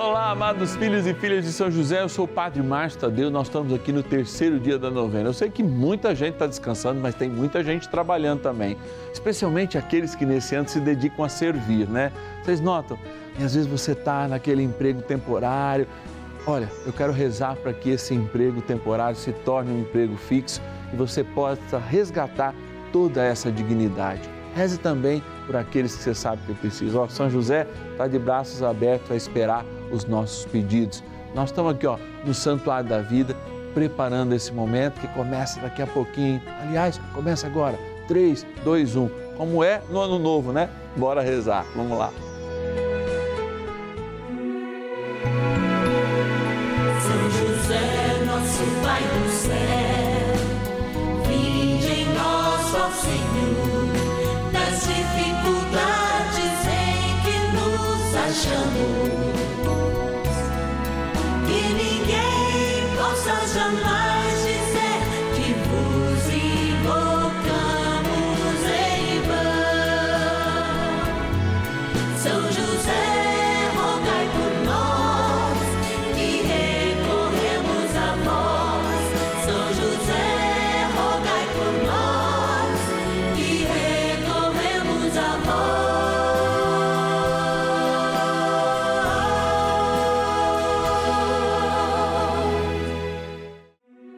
Olá, amados filhos e filhas de São José, eu sou o Padre Márcio Tadeu, nós estamos aqui no terceiro dia da novena. Eu sei que muita gente está descansando, mas tem muita gente trabalhando também, especialmente aqueles que nesse ano se dedicam a servir, né? Vocês notam? E às vezes você está naquele emprego temporário. Olha, eu quero rezar para que esse emprego temporário se torne um emprego fixo e você possa resgatar toda essa dignidade. Reze também por aqueles que você sabe que precisam. São José está de braços abertos a esperar os nossos pedidos. Nós estamos aqui ó, no Santuário da Vida, preparando esse momento que começa daqui a pouquinho. Aliás, começa agora. 3, 2, 1. Como é no ano novo, né? Bora rezar. Vamos lá. São José, nosso Pai do céu, vinde em nós, Senhor, nas dificuldades em que nos achamos.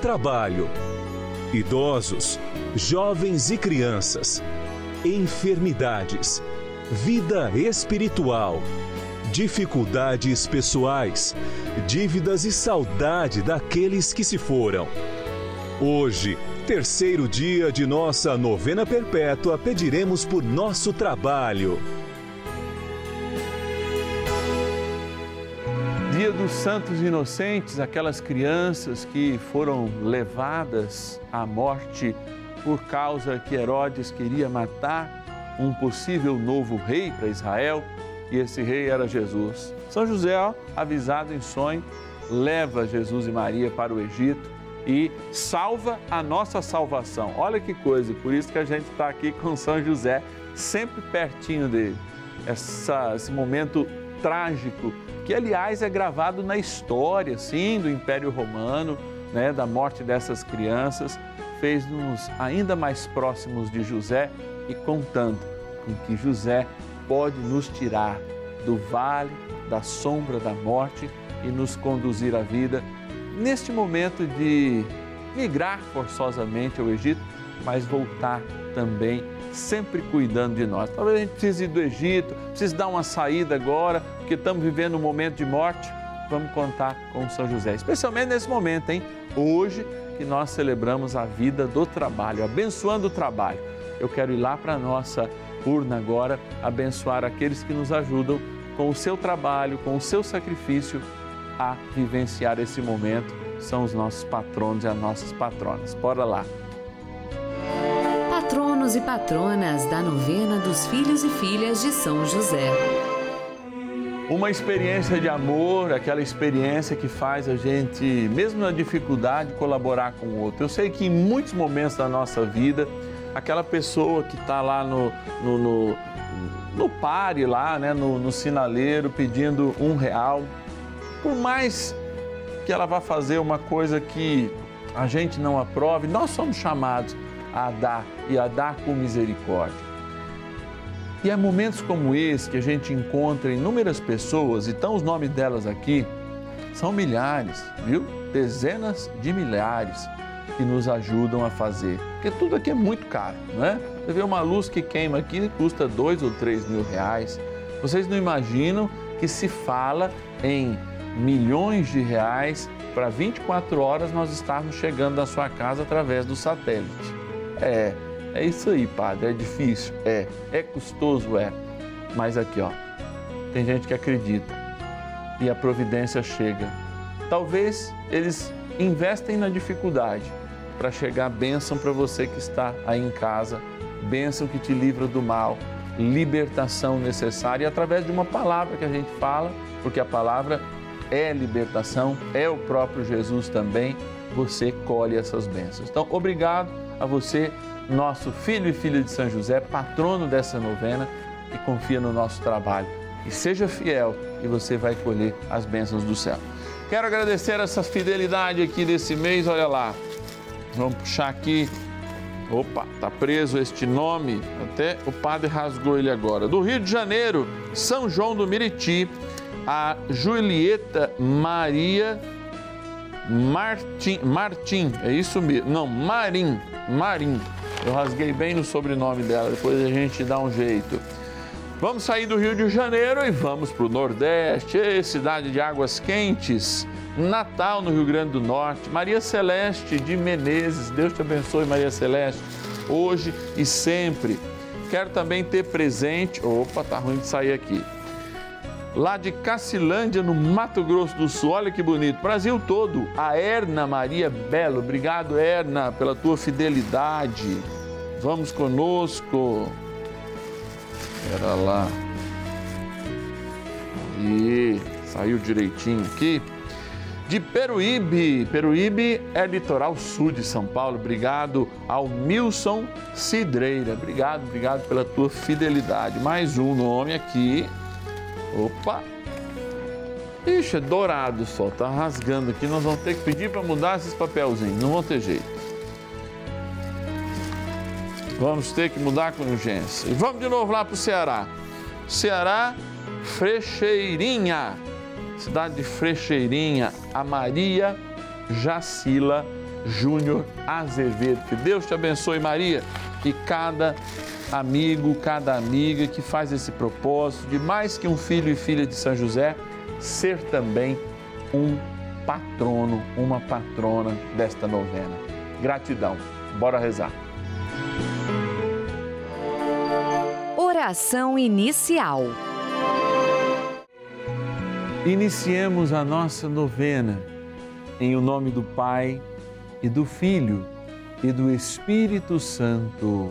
trabalho, idosos, jovens e crianças, enfermidades, vida espiritual, dificuldades pessoais, dívidas e saudade daqueles que se foram. Hoje, terceiro dia de nossa novena perpétua, pediremos por nosso trabalho. Dia dos Santos Inocentes, aquelas crianças que foram levadas à morte por causa que Herodes queria matar um possível novo rei para Israel, e esse rei era Jesus. São José, avisado em sonho, leva Jesus e Maria para o Egito e salva a nossa salvação. Olha que coisa, por isso que a gente está aqui com São José, sempre pertinho dele. Essa, esse momento trágico, que aliás é gravado na história, sim, do Império Romano, né, da morte dessas crianças, fez-nos ainda mais próximos de José e contando com que José pode nos tirar do vale da sombra da morte e nos conduzir à vida neste momento de migrar forçosamente ao Egito, mas voltar também sempre cuidando de nós. Talvez a gente precise ir do Egito, precise dar uma saída agora, porque estamos vivendo um momento de morte. Vamos contar com São José, especialmente nesse momento, hein? Hoje que nós celebramos a vida do trabalho, abençoando o trabalho. Eu quero ir lá para a nossa urna agora, abençoar aqueles que nos ajudam com o seu trabalho, com o seu sacrifício a vivenciar esse momento. São os nossos patronos e as nossas patronas. Bora lá. Patronos e patronas da novena dos filhos e filhas de São José. Uma experiência de amor, aquela experiência que faz a gente, mesmo na dificuldade, colaborar com o outro. Eu sei que em muitos momentos da nossa vida, aquela pessoa que está lá no, no, no, no pare, lá, né, no, no sinaleiro, pedindo um real, por mais que ela vá fazer uma coisa que a gente não aprove, nós somos chamados a dar e a dar com misericórdia. E é momentos como esse que a gente encontra inúmeras pessoas, e estão os nomes delas aqui, são milhares, viu? Dezenas de milhares que nos ajudam a fazer. Porque tudo aqui é muito caro, não é? Você vê uma luz que queima aqui, custa dois ou três mil reais. Vocês não imaginam que se fala em milhões de reais para 24 horas nós estarmos chegando na sua casa através do satélite. É, é isso aí, padre. É difícil? É. É custoso? É. Mas aqui, ó, tem gente que acredita. e a providência chega. Talvez eles investem na dificuldade para chegar a bênção para você que está aí em casa, bênção que te livra do mal, libertação necessária e através de uma palavra que a gente fala, porque a palavra é libertação, é o próprio Jesus também, você colhe essas bênçãos. Então, obrigado a você, nosso filho e filha de São José, patrono dessa novena, que confia no nosso trabalho. E seja fiel e você vai colher as bênçãos do céu. Quero agradecer essa fidelidade aqui desse mês, olha lá. Vamos puxar aqui. Opa, tá preso este nome, até o padre rasgou ele agora. Do Rio de Janeiro, São João do Miriti, a Julieta Maria Martim, Martim, é isso mesmo? Não, Marim, Marim. Eu rasguei bem no sobrenome dela, depois a gente dá um jeito. Vamos sair do Rio de Janeiro e vamos para o Nordeste, cidade de águas quentes, Natal no Rio Grande do Norte. Maria Celeste de Menezes, Deus te abençoe, Maria Celeste, hoje e sempre. Quero também ter presente. Opa, tá ruim de sair aqui lá de Cacilândia, no Mato Grosso do Sul. Olha que bonito. Brasil todo. A Erna Maria Belo. Obrigado, Erna, pela tua fidelidade. Vamos conosco. Era lá. E saiu direitinho aqui. De Peruíbe. Peruíbe é litoral sul de São Paulo. Obrigado ao Milson Cidreira. Obrigado, obrigado pela tua fidelidade. Mais um nome aqui Opa! Ixi, é dourado só, tá rasgando aqui. Nós vamos ter que pedir para mudar esses papelzinhos, não vão ter jeito. Vamos ter que mudar com urgência. E vamos de novo lá para o Ceará. Ceará, Frecheirinha, cidade de Frecheirinha, a Maria Jacila Júnior Azevedo. Que Deus te abençoe, Maria, e cada amigo, cada amiga que faz esse propósito de mais que um filho e filha de São José, ser também um patrono, uma patrona desta novena. Gratidão. Bora rezar. Oração inicial. Iniciemos a nossa novena em o nome do Pai e do Filho e do Espírito Santo.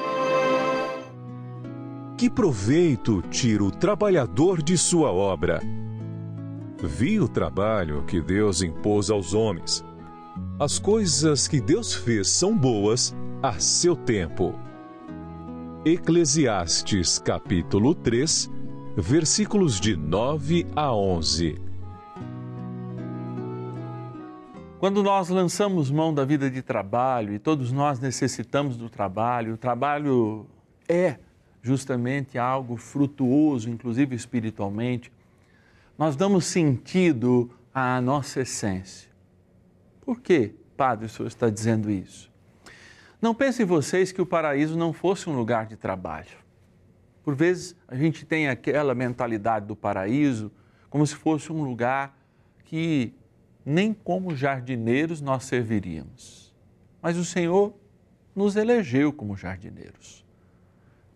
Que proveito tira o trabalhador de sua obra? Vi o trabalho que Deus impôs aos homens. As coisas que Deus fez são boas a seu tempo. Eclesiastes capítulo 3, versículos de 9 a 11. Quando nós lançamos mão da vida de trabalho, e todos nós necessitamos do trabalho, o trabalho é justamente algo frutuoso, inclusive espiritualmente, nós damos sentido à nossa essência. Por que, Padre, o senhor está dizendo isso? Não pensem vocês que o paraíso não fosse um lugar de trabalho. Por vezes a gente tem aquela mentalidade do paraíso como se fosse um lugar que nem como jardineiros nós serviríamos. Mas o Senhor nos elegeu como jardineiros.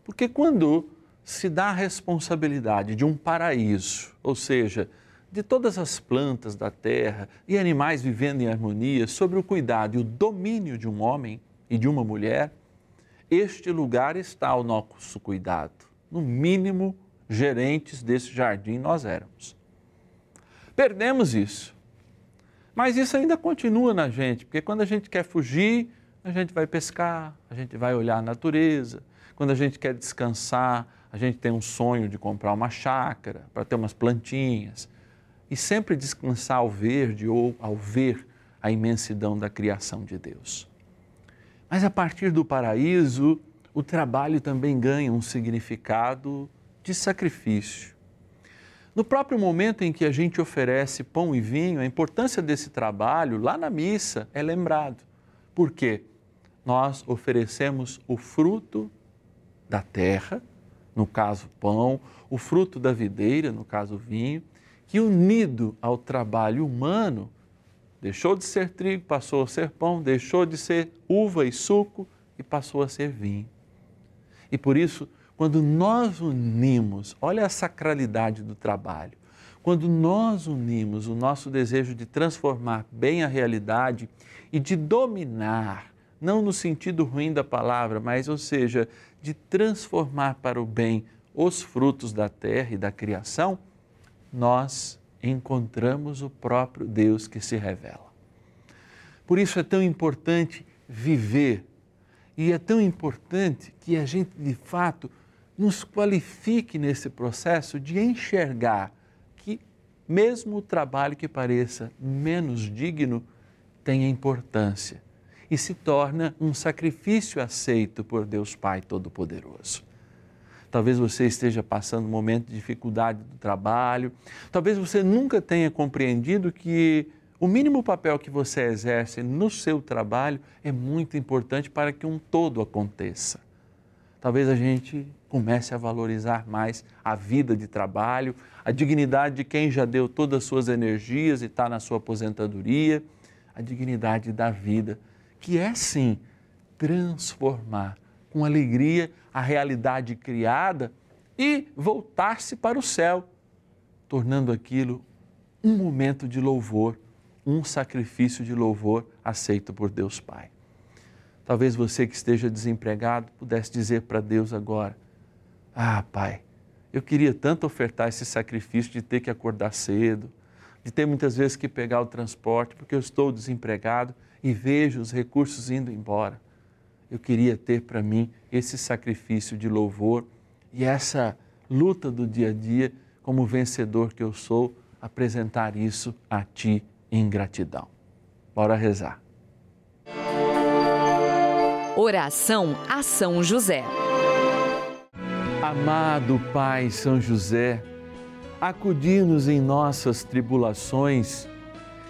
Porque quando se dá a responsabilidade de um paraíso, ou seja, de todas as plantas da terra e animais vivendo em harmonia, sobre o cuidado e o domínio de um homem, e de uma mulher, este lugar está ao nosso cuidado. No mínimo, gerentes desse jardim nós éramos. Perdemos isso. Mas isso ainda continua na gente, porque quando a gente quer fugir, a gente vai pescar, a gente vai olhar a natureza. Quando a gente quer descansar, a gente tem um sonho de comprar uma chácara para ter umas plantinhas. E sempre descansar ao verde ou ao ver a imensidão da criação de Deus. Mas a partir do paraíso, o trabalho também ganha um significado de sacrifício. No próprio momento em que a gente oferece pão e vinho, a importância desse trabalho lá na missa é lembrado. Por quê? Nós oferecemos o fruto da terra, no caso pão, o fruto da videira, no caso vinho, que unido ao trabalho humano Deixou de ser trigo, passou a ser pão, deixou de ser uva e suco e passou a ser vinho. E por isso, quando nós unimos, olha a sacralidade do trabalho, quando nós unimos o nosso desejo de transformar bem a realidade e de dominar, não no sentido ruim da palavra, mas, ou seja, de transformar para o bem os frutos da terra e da criação, nós encontramos o próprio Deus que se revela. Por isso é tão importante viver e é tão importante que a gente, de fato, nos qualifique nesse processo de enxergar que, mesmo o trabalho que pareça menos digno, tem importância e se torna um sacrifício aceito por Deus Pai Todo-Poderoso. Talvez você esteja passando um momento de dificuldade do trabalho. Talvez você nunca tenha compreendido que o mínimo papel que você exerce no seu trabalho é muito importante para que um todo aconteça. Talvez a gente comece a valorizar mais a vida de trabalho, a dignidade de quem já deu todas as suas energias e está na sua aposentadoria, a dignidade da vida, que é sim transformar com alegria a realidade criada e voltar-se para o céu, tornando aquilo um momento de louvor, um sacrifício de louvor aceito por Deus Pai. Talvez você que esteja desempregado pudesse dizer para Deus agora: Ah, Pai, eu queria tanto ofertar esse sacrifício de ter que acordar cedo, de ter muitas vezes que pegar o transporte, porque eu estou desempregado e vejo os recursos indo embora eu queria ter para mim esse sacrifício de louvor e essa luta do dia a dia, como vencedor que eu sou, apresentar isso a Ti em gratidão. Bora rezar. Oração a São José. Amado Pai São José, acudir-nos em nossas tribulações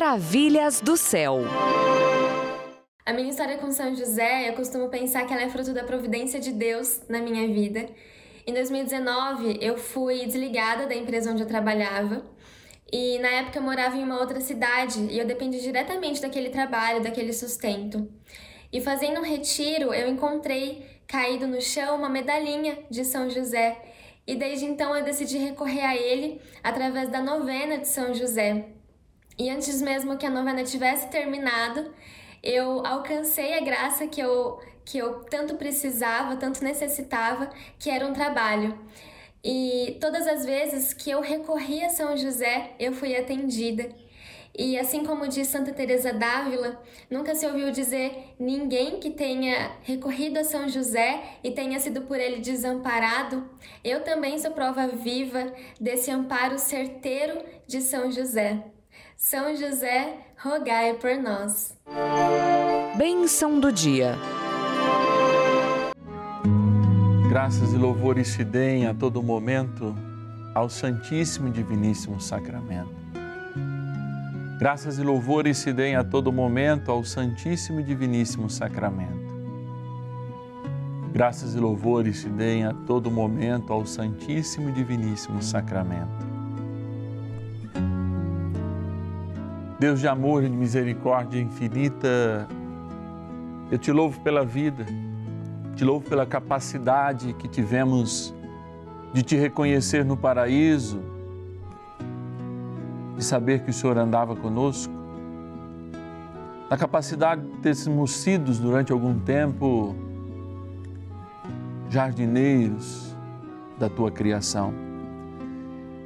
Maravilhas do céu. A minha história com São José, eu costumo pensar que ela é fruto da providência de Deus na minha vida. Em 2019, eu fui desligada da empresa onde eu trabalhava. E na época eu morava em uma outra cidade e eu dependia diretamente daquele trabalho, daquele sustento. E fazendo um retiro, eu encontrei caído no chão uma medalhinha de São José. E desde então eu decidi recorrer a ele através da novena de São José. E antes mesmo que a novena tivesse terminado, eu alcancei a graça que eu, que eu tanto precisava, tanto necessitava, que era um trabalho. E todas as vezes que eu recorri a São José, eu fui atendida. E assim como diz Santa Teresa d'Ávila, nunca se ouviu dizer ninguém que tenha recorrido a São José e tenha sido por ele desamparado. Eu também sou prova viva desse amparo certeiro de São José. São José, rogai por nós. Bênção do dia. Graças e louvores se deem a todo momento ao Santíssimo e Diviníssimo Sacramento. Graças e louvores se deem a todo momento ao Santíssimo e Diviníssimo Sacramento. Graças e louvores se deem a todo momento ao Santíssimo e Diviníssimo Sacramento. Deus de amor e de misericórdia infinita, eu te louvo pela vida, te louvo pela capacidade que tivemos de te reconhecer no paraíso, de saber que o Senhor andava conosco, da capacidade de termos sido durante algum tempo jardineiros da tua criação.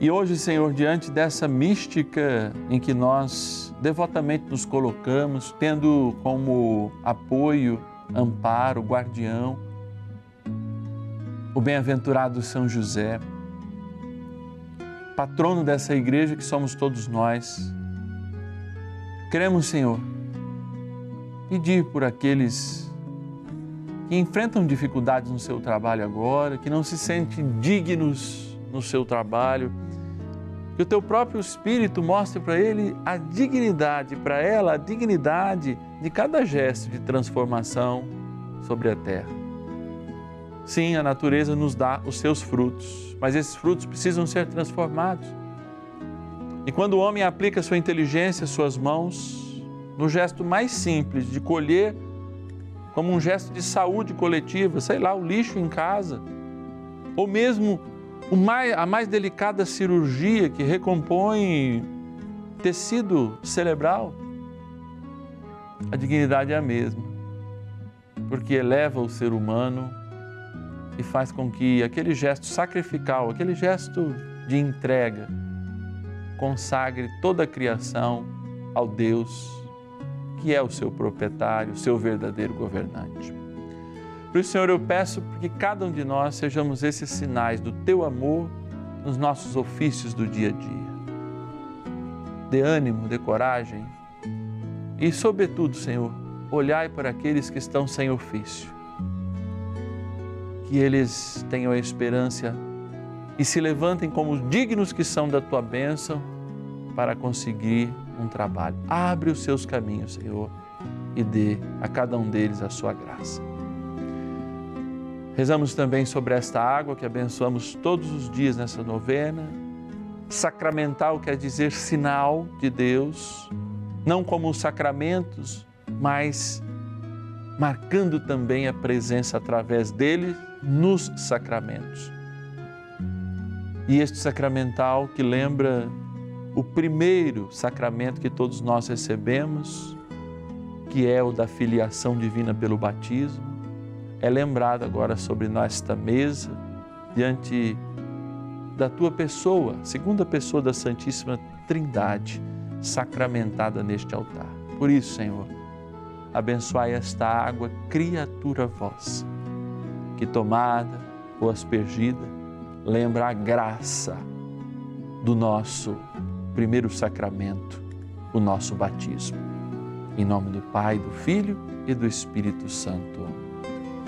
E hoje, Senhor, diante dessa mística em que nós devotamente nos colocamos, tendo como apoio, amparo, guardião, o bem-aventurado São José, patrono dessa igreja que somos todos nós. Queremos, Senhor, pedir por aqueles que enfrentam dificuldades no seu trabalho agora, que não se sentem dignos no seu trabalho, que o teu próprio Espírito mostre para ele a dignidade, para ela a dignidade de cada gesto de transformação sobre a terra. Sim, a natureza nos dá os seus frutos, mas esses frutos precisam ser transformados. E quando o homem aplica sua inteligência, suas mãos, no gesto mais simples de colher, como um gesto de saúde coletiva, sei lá, o lixo em casa, ou mesmo mais, a mais delicada cirurgia que recompõe tecido cerebral, a dignidade é a mesma, porque eleva o ser humano e faz com que aquele gesto sacrificial, aquele gesto de entrega, consagre toda a criação ao Deus que é o seu proprietário, o seu verdadeiro governante. Por isso, Senhor, eu peço que cada um de nós sejamos esses sinais do teu amor nos nossos ofícios do dia a dia. Dê ânimo, dê coragem e, sobretudo, Senhor, olhai para aqueles que estão sem ofício. Que eles tenham a esperança e se levantem como dignos que são da tua bênção para conseguir um trabalho. Abre os seus caminhos, Senhor, e dê a cada um deles a sua graça. Rezamos também sobre esta água que abençoamos todos os dias nessa novena. Sacramental quer dizer sinal de Deus, não como os sacramentos, mas marcando também a presença através dele nos sacramentos. E este sacramental que lembra o primeiro sacramento que todos nós recebemos, que é o da filiação divina pelo batismo, é lembrado agora sobre nesta mesa, diante da tua pessoa, segunda pessoa da Santíssima Trindade, sacramentada neste altar. Por isso, Senhor, abençoai esta água, criatura vossa, que tomada ou aspergida, lembra a graça do nosso primeiro sacramento, o nosso batismo. Em nome do Pai, do Filho e do Espírito Santo.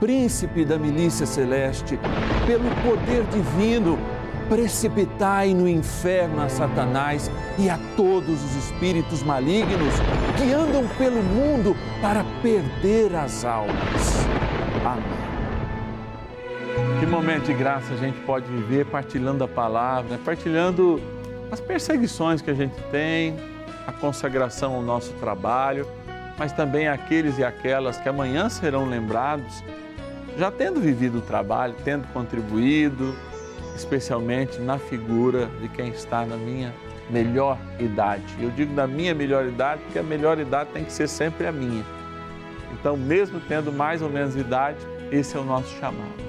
príncipe da milícia celeste, pelo poder divino, precipitai no inferno a Satanás e a todos os espíritos malignos que andam pelo mundo para perder as almas. Amém. Que momento de graça a gente pode viver partilhando a palavra, partilhando as perseguições que a gente tem, a consagração ao nosso trabalho, mas também aqueles e aquelas que amanhã serão lembrados, já tendo vivido o trabalho, tendo contribuído, especialmente na figura de quem está na minha melhor idade. Eu digo na minha melhor idade porque a melhor idade tem que ser sempre a minha. Então, mesmo tendo mais ou menos idade, esse é o nosso chamado.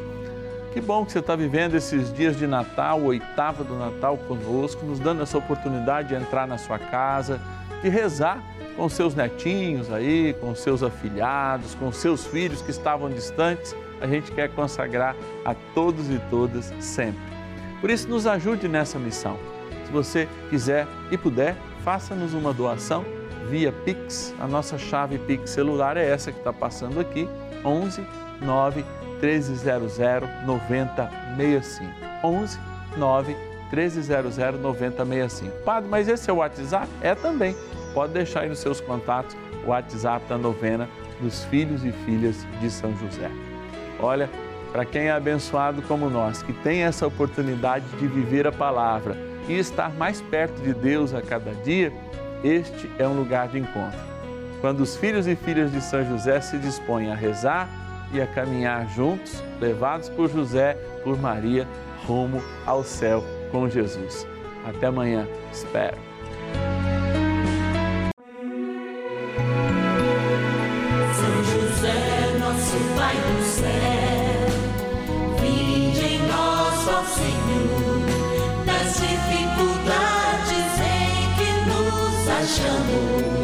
Que bom que você está vivendo esses dias de Natal, oitava do Natal conosco, nos dando essa oportunidade de entrar na sua casa, de rezar com seus netinhos aí, com seus afilhados, com seus filhos que estavam distantes. A gente quer consagrar a todos e todas sempre. Por isso, nos ajude nessa missão. Se você quiser e puder, faça-nos uma doação via Pix. A nossa chave Pix celular é essa que está passando aqui, 11 9 1300 9065. 11 9 1300 9065. Padre, mas esse é o WhatsApp? É também. Pode deixar aí nos seus contatos o WhatsApp da novena dos filhos e filhas de São José. Olha, para quem é abençoado como nós, que tem essa oportunidade de viver a palavra e estar mais perto de Deus a cada dia, este é um lugar de encontro. Quando os filhos e filhas de São José se dispõem a rezar e a caminhar juntos, levados por José, por Maria, rumo ao céu com Jesus. Até amanhã, espero. São José, nosso Pai do céu, Senhor, das dificuldades em que nos achamos.